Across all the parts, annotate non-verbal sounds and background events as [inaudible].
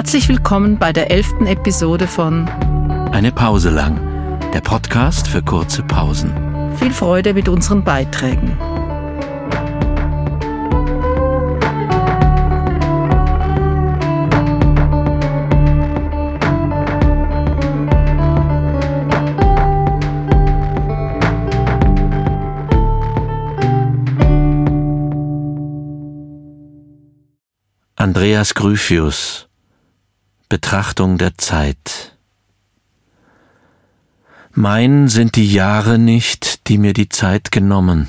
Herzlich willkommen bei der elften Episode von Eine Pause lang, der Podcast für kurze Pausen. Viel Freude mit unseren Beiträgen. Andreas Gryphius Betrachtung der Zeit Mein sind die Jahre nicht, die mir die Zeit genommen.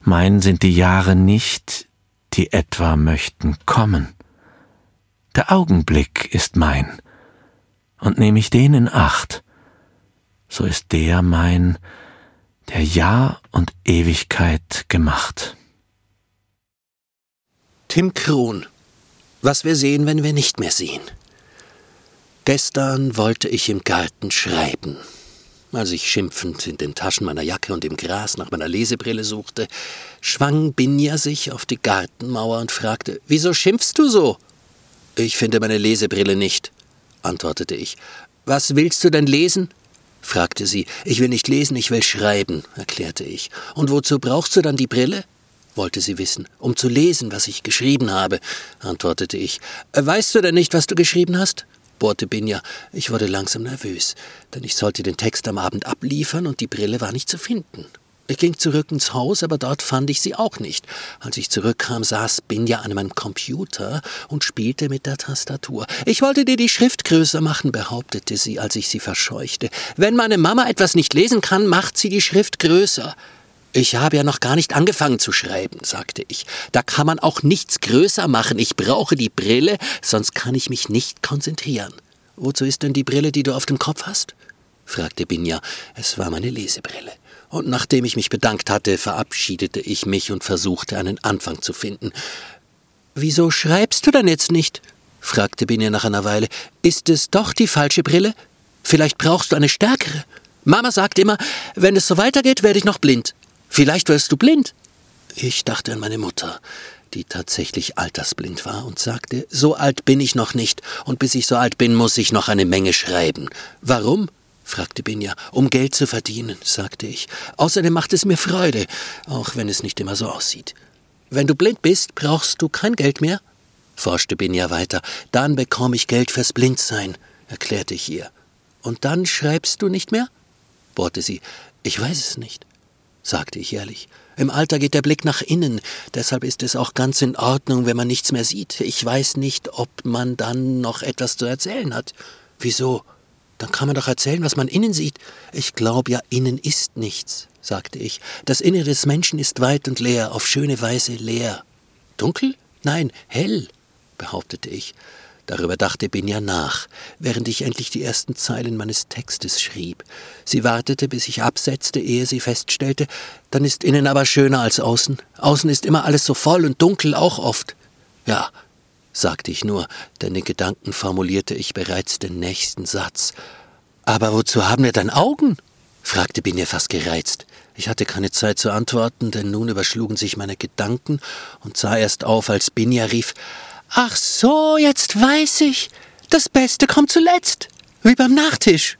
Mein sind die Jahre nicht, die etwa möchten kommen. Der Augenblick ist mein, und nehm ich den in Acht, so ist der mein, der Jahr und Ewigkeit gemacht. Tim Krohn. Was wir sehen, wenn wir nicht mehr sehen. Gestern wollte ich im Garten schreiben. Als ich schimpfend in den Taschen meiner Jacke und im Gras nach meiner Lesebrille suchte, schwang Binja sich auf die Gartenmauer und fragte, Wieso schimpfst du so? Ich finde meine Lesebrille nicht, antwortete ich. Was willst du denn lesen? fragte sie. Ich will nicht lesen, ich will schreiben, erklärte ich. Und wozu brauchst du dann die Brille? Wollte sie wissen, um zu lesen, was ich geschrieben habe, antwortete ich. Äh, weißt du denn nicht, was du geschrieben hast? bohrte Binja. Ich wurde langsam nervös, denn ich sollte den Text am Abend abliefern und die Brille war nicht zu finden. Ich ging zurück ins Haus, aber dort fand ich sie auch nicht. Als ich zurückkam, saß Binja an meinem Computer und spielte mit der Tastatur. Ich wollte dir die Schrift größer machen, behauptete sie, als ich sie verscheuchte. Wenn meine Mama etwas nicht lesen kann, macht sie die Schrift größer. Ich habe ja noch gar nicht angefangen zu schreiben, sagte ich. Da kann man auch nichts größer machen. Ich brauche die Brille, sonst kann ich mich nicht konzentrieren. Wozu ist denn die Brille, die du auf dem Kopf hast? fragte Binja. Es war meine Lesebrille. Und nachdem ich mich bedankt hatte, verabschiedete ich mich und versuchte einen Anfang zu finden. Wieso schreibst du denn jetzt nicht? fragte Binja nach einer Weile. Ist es doch die falsche Brille? Vielleicht brauchst du eine stärkere. Mama sagt immer, wenn es so weitergeht, werde ich noch blind. Vielleicht wirst du blind. Ich dachte an meine Mutter, die tatsächlich altersblind war und sagte, so alt bin ich noch nicht, und bis ich so alt bin, muss ich noch eine Menge schreiben. Warum? fragte Binja. Um Geld zu verdienen, sagte ich. Außerdem macht es mir Freude, auch wenn es nicht immer so aussieht. Wenn du blind bist, brauchst du kein Geld mehr? forschte Binja weiter. Dann bekomme ich Geld fürs Blindsein, erklärte ich ihr. Und dann schreibst du nicht mehr? bohrte sie. Ich weiß es nicht sagte ich ehrlich. Im Alter geht der Blick nach innen, deshalb ist es auch ganz in Ordnung, wenn man nichts mehr sieht. Ich weiß nicht, ob man dann noch etwas zu erzählen hat. Wieso? Dann kann man doch erzählen, was man innen sieht. Ich glaube ja, innen ist nichts, sagte ich. Das Innere des Menschen ist weit und leer, auf schöne Weise leer. Dunkel? Nein, hell, behauptete ich. Darüber dachte Binja nach, während ich endlich die ersten Zeilen meines Textes schrieb. Sie wartete, bis ich absetzte, ehe sie feststellte, dann ist innen aber schöner als außen. Außen ist immer alles so voll und dunkel auch oft. Ja, sagte ich nur, denn in Gedanken formulierte ich bereits den nächsten Satz. Aber wozu haben wir dann Augen? fragte Binja fast gereizt. Ich hatte keine Zeit zu antworten, denn nun überschlugen sich meine Gedanken und sah erst auf, als Binja rief Ach so, jetzt weiß ich. Das Beste kommt zuletzt. Wie beim Nachtisch.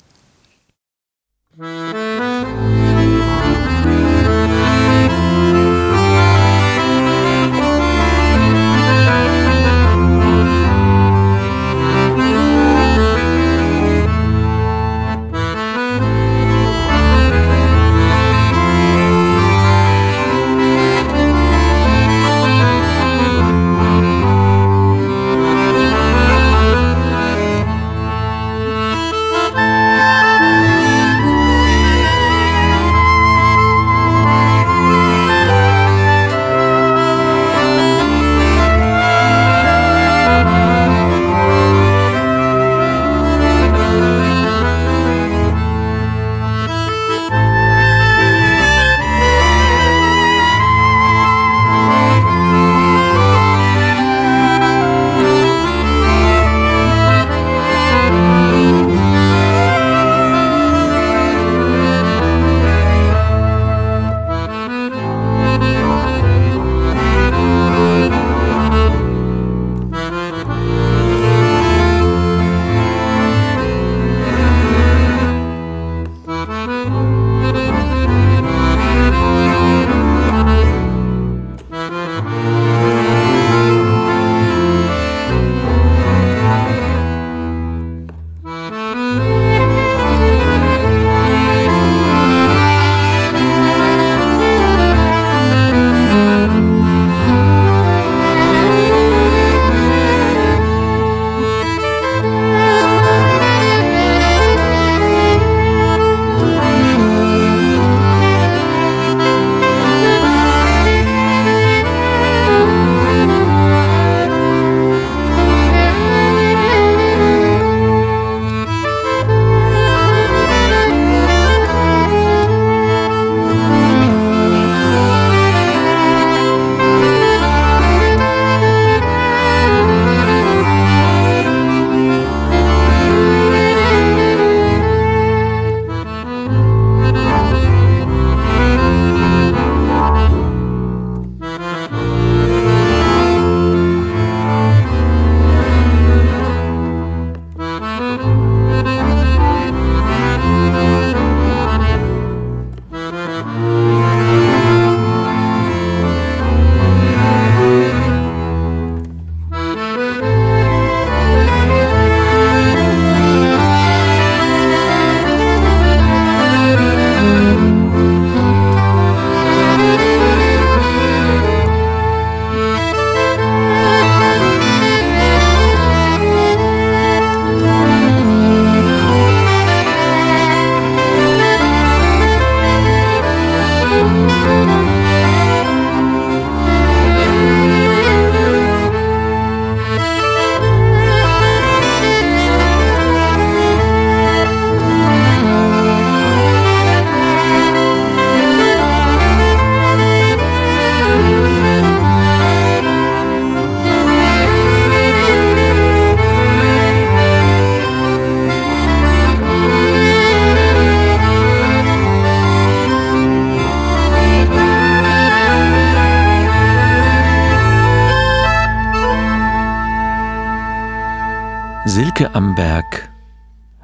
Kirche am Berg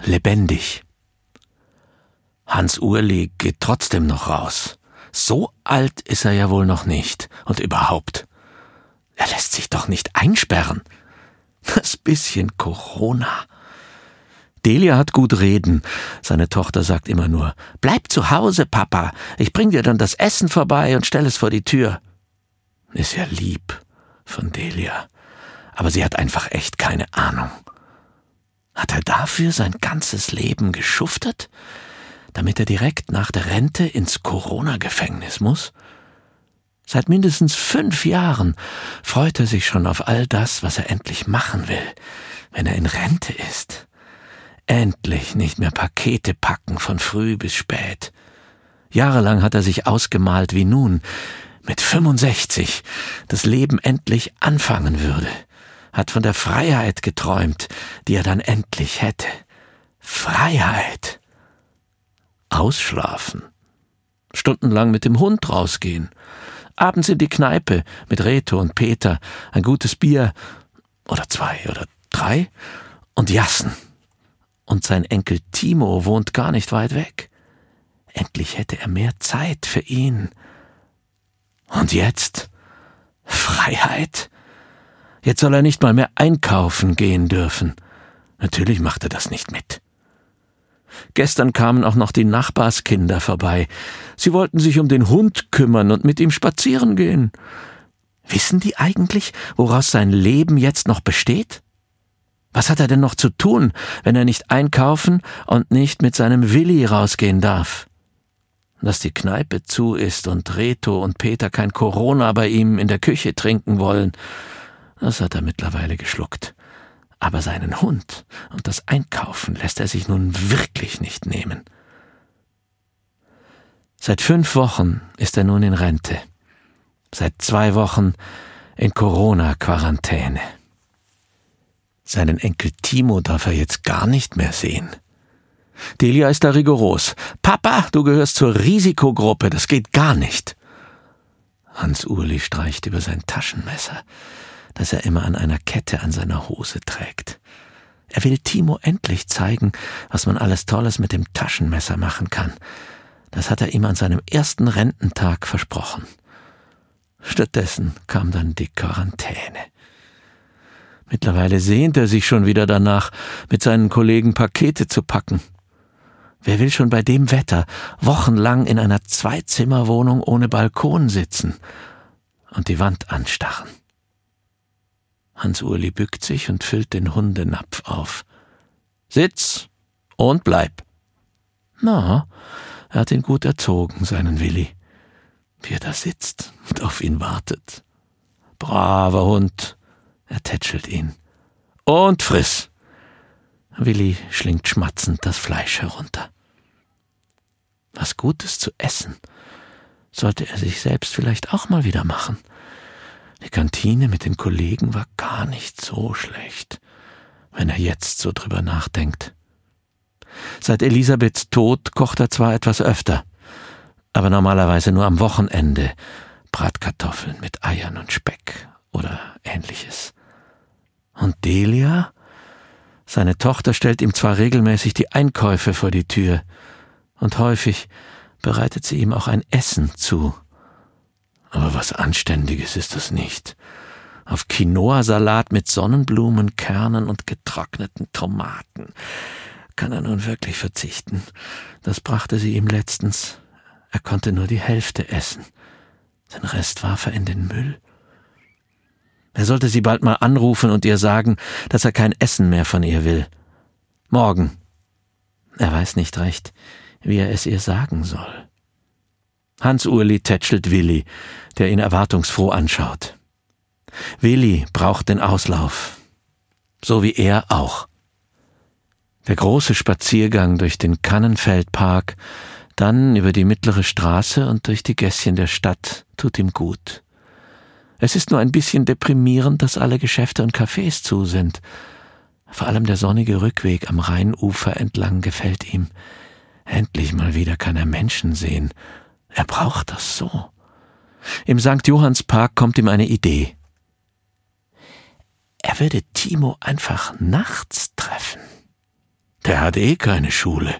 lebendig. Hans Urli geht trotzdem noch raus. So alt ist er ja wohl noch nicht. Und überhaupt. Er lässt sich doch nicht einsperren. Das bisschen Corona. Delia hat gut reden. Seine Tochter sagt immer nur, Bleib zu Hause, Papa. Ich bring dir dann das Essen vorbei und stell es vor die Tür. Ist ja lieb von Delia. Aber sie hat einfach echt keine Ahnung. Hat er dafür sein ganzes Leben geschuftet? Damit er direkt nach der Rente ins Corona-Gefängnis muss? Seit mindestens fünf Jahren freut er sich schon auf all das, was er endlich machen will, wenn er in Rente ist. Endlich nicht mehr Pakete packen von früh bis spät. Jahrelang hat er sich ausgemalt, wie nun, mit 65, das Leben endlich anfangen würde, hat von der Freiheit geträumt, die er dann endlich hätte. Freiheit. Ausschlafen. Stundenlang mit dem Hund rausgehen. Abends in die Kneipe mit Reto und Peter, ein gutes Bier oder zwei oder drei und Jassen. Und sein Enkel Timo wohnt gar nicht weit weg. Endlich hätte er mehr Zeit für ihn. Und jetzt? Freiheit? Jetzt soll er nicht mal mehr einkaufen gehen dürfen. Natürlich macht er das nicht mit. Gestern kamen auch noch die Nachbarskinder vorbei. Sie wollten sich um den Hund kümmern und mit ihm spazieren gehen. Wissen die eigentlich, woraus sein Leben jetzt noch besteht? Was hat er denn noch zu tun, wenn er nicht einkaufen und nicht mit seinem Willi rausgehen darf? Dass die Kneipe zu ist und Reto und Peter kein Corona bei ihm in der Küche trinken wollen, das hat er mittlerweile geschluckt. Aber seinen Hund und das Einkaufen lässt er sich nun wirklich nicht nehmen. Seit fünf Wochen ist er nun in Rente. Seit zwei Wochen in Corona-Quarantäne. Seinen Enkel Timo darf er jetzt gar nicht mehr sehen. Delia ist da rigoros. Papa, du gehörst zur Risikogruppe, das geht gar nicht. Hans Urli streicht über sein Taschenmesser das er immer an einer Kette an seiner Hose trägt. Er will Timo endlich zeigen, was man alles Tolles mit dem Taschenmesser machen kann. Das hat er ihm an seinem ersten Rententag versprochen. Stattdessen kam dann die Quarantäne. Mittlerweile sehnt er sich schon wieder danach, mit seinen Kollegen Pakete zu packen. Wer will schon bei dem Wetter wochenlang in einer Zweizimmerwohnung ohne Balkon sitzen und die Wand anstarren? Hans-Urli bückt sich und füllt den Hundenapf auf. Sitz und bleib. Na, er hat ihn gut erzogen, seinen Willi. Wie er da sitzt und auf ihn wartet. Braver Hund, er tätschelt ihn. Und friss. Willi schlingt schmatzend das Fleisch herunter. Was Gutes zu essen sollte er sich selbst vielleicht auch mal wieder machen. Die Kantine mit den Kollegen war gar nicht so schlecht, wenn er jetzt so drüber nachdenkt. Seit Elisabeths Tod kocht er zwar etwas öfter, aber normalerweise nur am Wochenende Bratkartoffeln mit Eiern und Speck oder ähnliches. Und Delia? Seine Tochter stellt ihm zwar regelmäßig die Einkäufe vor die Tür, und häufig bereitet sie ihm auch ein Essen zu. Aber was Anständiges ist das nicht. Auf Quinoa-Salat mit Sonnenblumenkernen und getrockneten Tomaten kann er nun wirklich verzichten. Das brachte sie ihm letztens. Er konnte nur die Hälfte essen. Den Rest warf er in den Müll. Er sollte sie bald mal anrufen und ihr sagen, dass er kein Essen mehr von ihr will. Morgen. Er weiß nicht recht, wie er es ihr sagen soll. Hans-Urli tätschelt Willi, der ihn erwartungsfroh anschaut. Willi braucht den Auslauf. So wie er auch. Der große Spaziergang durch den Kannenfeldpark, dann über die mittlere Straße und durch die Gässchen der Stadt tut ihm gut. Es ist nur ein bisschen deprimierend, dass alle Geschäfte und Cafés zu sind. Vor allem der sonnige Rückweg am Rheinufer entlang gefällt ihm. Endlich mal wieder kann er Menschen sehen er braucht das so. Im St. Johannspark kommt ihm eine Idee. er würde Timo einfach nachts treffen. Der hat eh keine Schule.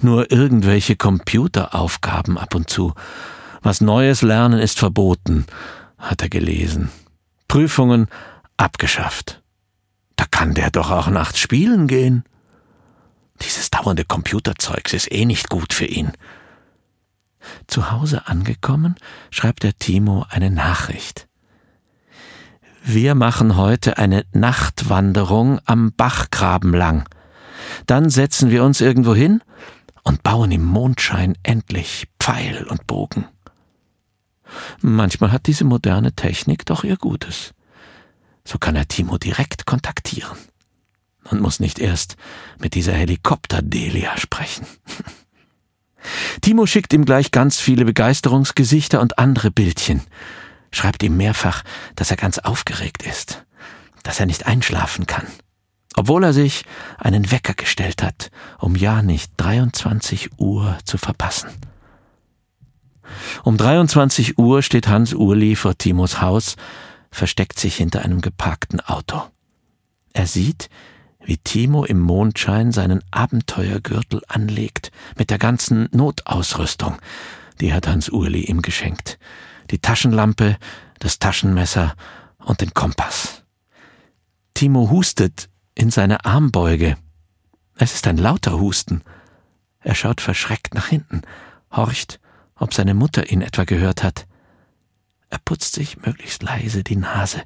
Nur irgendwelche Computeraufgaben ab und zu. Was Neues lernen ist verboten, hat er gelesen. Prüfungen abgeschafft. Da kann der doch auch nachts spielen gehen. Dieses dauernde Computerzeugs ist eh nicht gut für ihn. Zu Hause angekommen, schreibt der Timo eine Nachricht. Wir machen heute eine Nachtwanderung am Bachgraben lang. Dann setzen wir uns irgendwo hin und bauen im Mondschein endlich Pfeil und Bogen. Manchmal hat diese moderne Technik doch ihr Gutes. So kann er Timo direkt kontaktieren und muss nicht erst mit dieser Helikopter-Delia sprechen. [laughs] Timo schickt ihm gleich ganz viele Begeisterungsgesichter und andere Bildchen, schreibt ihm mehrfach, dass er ganz aufgeregt ist, dass er nicht einschlafen kann, obwohl er sich einen Wecker gestellt hat, um ja nicht 23 Uhr zu verpassen. Um 23 Uhr steht Hans Urli vor Timos Haus, versteckt sich hinter einem geparkten Auto. Er sieht, wie Timo im Mondschein seinen Abenteuergürtel anlegt, mit der ganzen Notausrüstung, die hat Hans Urli ihm geschenkt. Die Taschenlampe, das Taschenmesser und den Kompass. Timo hustet in seine Armbeuge. Es ist ein lauter Husten. Er schaut verschreckt nach hinten, horcht, ob seine Mutter ihn etwa gehört hat. Er putzt sich möglichst leise die Nase.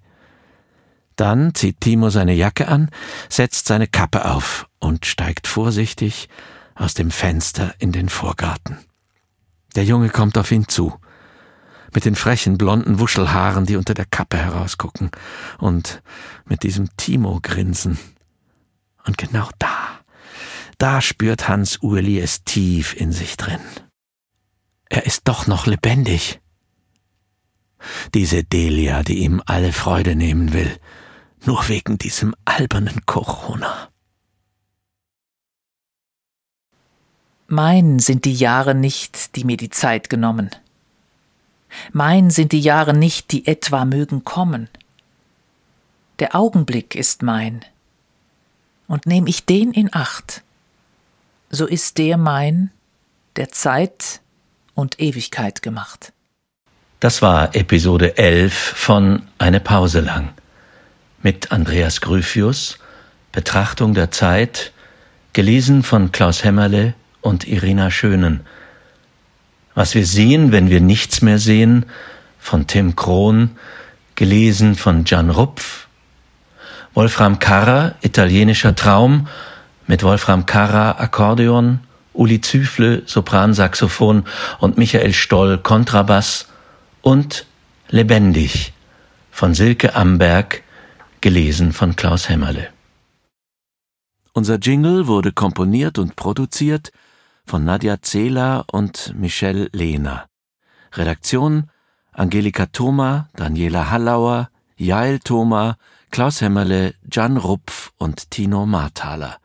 Dann zieht Timo seine Jacke an, setzt seine Kappe auf und steigt vorsichtig aus dem Fenster in den Vorgarten. Der Junge kommt auf ihn zu, mit den frechen blonden Wuschelhaaren, die unter der Kappe herausgucken, und mit diesem Timo-Grinsen. Und genau da, da spürt Hans Urli es tief in sich drin. Er ist doch noch lebendig. Diese Delia, die ihm alle Freude nehmen will, nur wegen diesem albernen Corona. Mein sind die Jahre nicht, die mir die Zeit genommen. Mein sind die Jahre nicht, die etwa mögen kommen. Der Augenblick ist mein. Und nehm ich den in Acht, so ist der mein, der Zeit und Ewigkeit gemacht. Das war Episode 11 von Eine Pause lang mit Andreas Gryphius, Betrachtung der Zeit, gelesen von Klaus Hämmerle und Irina Schönen. Was wir sehen, wenn wir nichts mehr sehen, von Tim Krohn, gelesen von Jan Rupf. Wolfram Karrer, italienischer Traum, mit Wolfram Karrer Akkordeon, Uli Züfle Sopransaxophon und Michael Stoll Kontrabass und Lebendig von Silke Amberg, gelesen von Klaus Hämmerle. Unser Jingle wurde komponiert und produziert von Nadja Zehler und Michelle Lehner. Redaktion Angelika Thoma, Daniela Hallauer, Jael Thoma, Klaus Hämmerle, Jan Rupf und Tino Marthaler.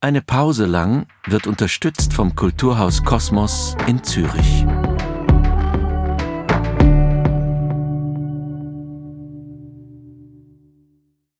Eine Pause lang wird unterstützt vom Kulturhaus Kosmos in Zürich.